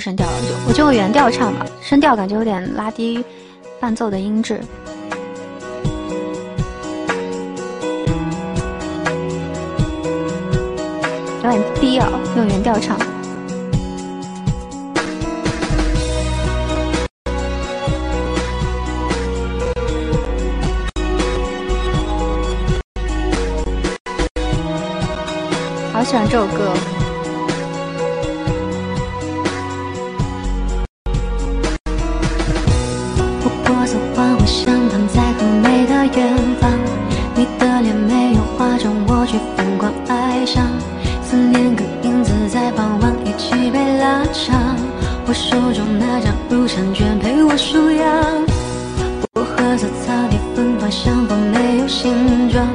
声调了，就我就原调唱吧，升调感觉有点拉低伴奏的音质，有点低啊，用原调唱。好喜欢这首歌。想躺在很美的远方，你的脸没有化妆，我却疯狂爱上。思念跟影子在傍晚一起被拉长，我手中那张入场券陪我数羊。薄荷色草地芬芳，相逢没有形状，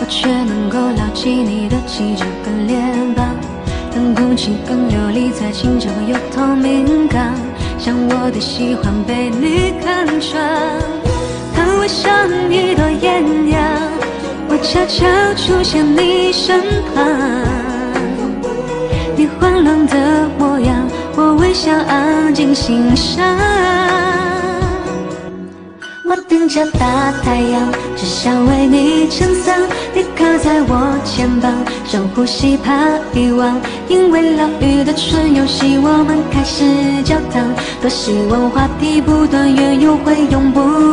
我却能够牢记你的气质跟脸庞。当空气更流离在清澈又透明感，像我的喜欢被你看穿。我像一朵艳阳，我悄悄出现你身旁。你慌乱的模样，我微笑安静欣赏。我顶着大太阳，只想为你撑伞。你靠在我肩膀，深呼吸怕遗忘。因为老雨的春游戏，我们开始交谈。多希望话题不断，缘由会永不。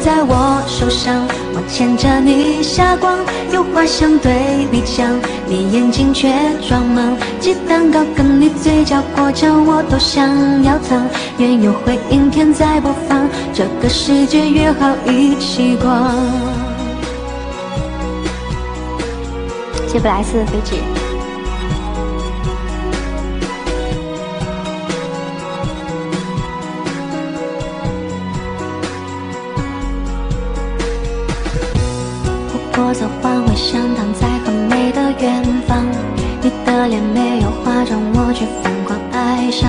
在我手上，我牵着你下光，有话想对你讲，你眼睛却装忙。鸡蛋糕跟你嘴角果酱，我都想要藏。缘由会影片在播放，这个世界约好一起逛。谢布莱斯飞机。过色花会相躺在很美的远方，你的脸没有化妆，我却疯狂爱上。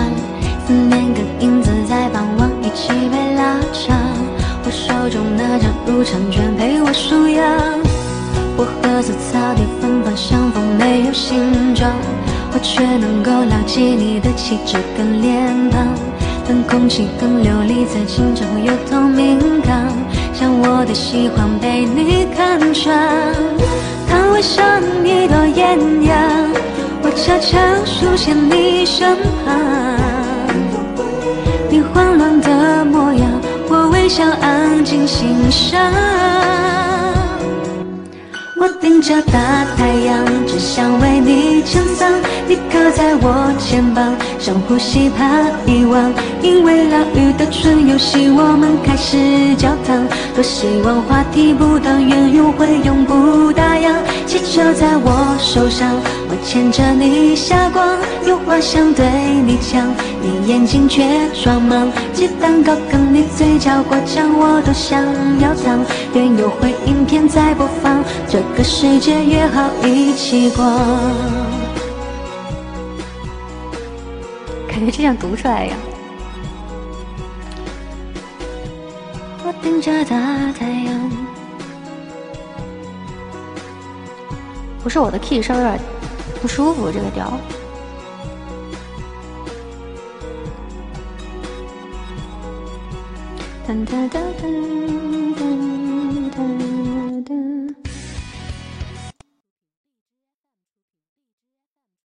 思念跟影子在傍晚一起被拉长，我手中那张入场券陪我数羊。薄荷色草地芬芳，相逢没有形状，我却能够牢记你的气质跟脸庞。当空气更流离在清澈又透明，的喜欢被你看穿。当我像一朵艳阳，我悄悄出现你身旁。你慌乱的模样，我微笑安静欣赏。我顶着大太阳，只想为你撑伞。在我肩膀，深呼吸怕遗忘。因为老雨的春游戏，我们开始交谈。多希望话题不断，缘由会永不打烊。气球在我手上，我牵着你下光，有话想对你讲，你眼睛却装忙。鸡蛋糕跟你嘴角果酱，我都想要藏。缘由会影片在播放，这个世界约好一起逛。感觉就像读出来一样。我顶着大太阳，不是我的 key 稍微有点不舒服，这个调。噔噔噔噔。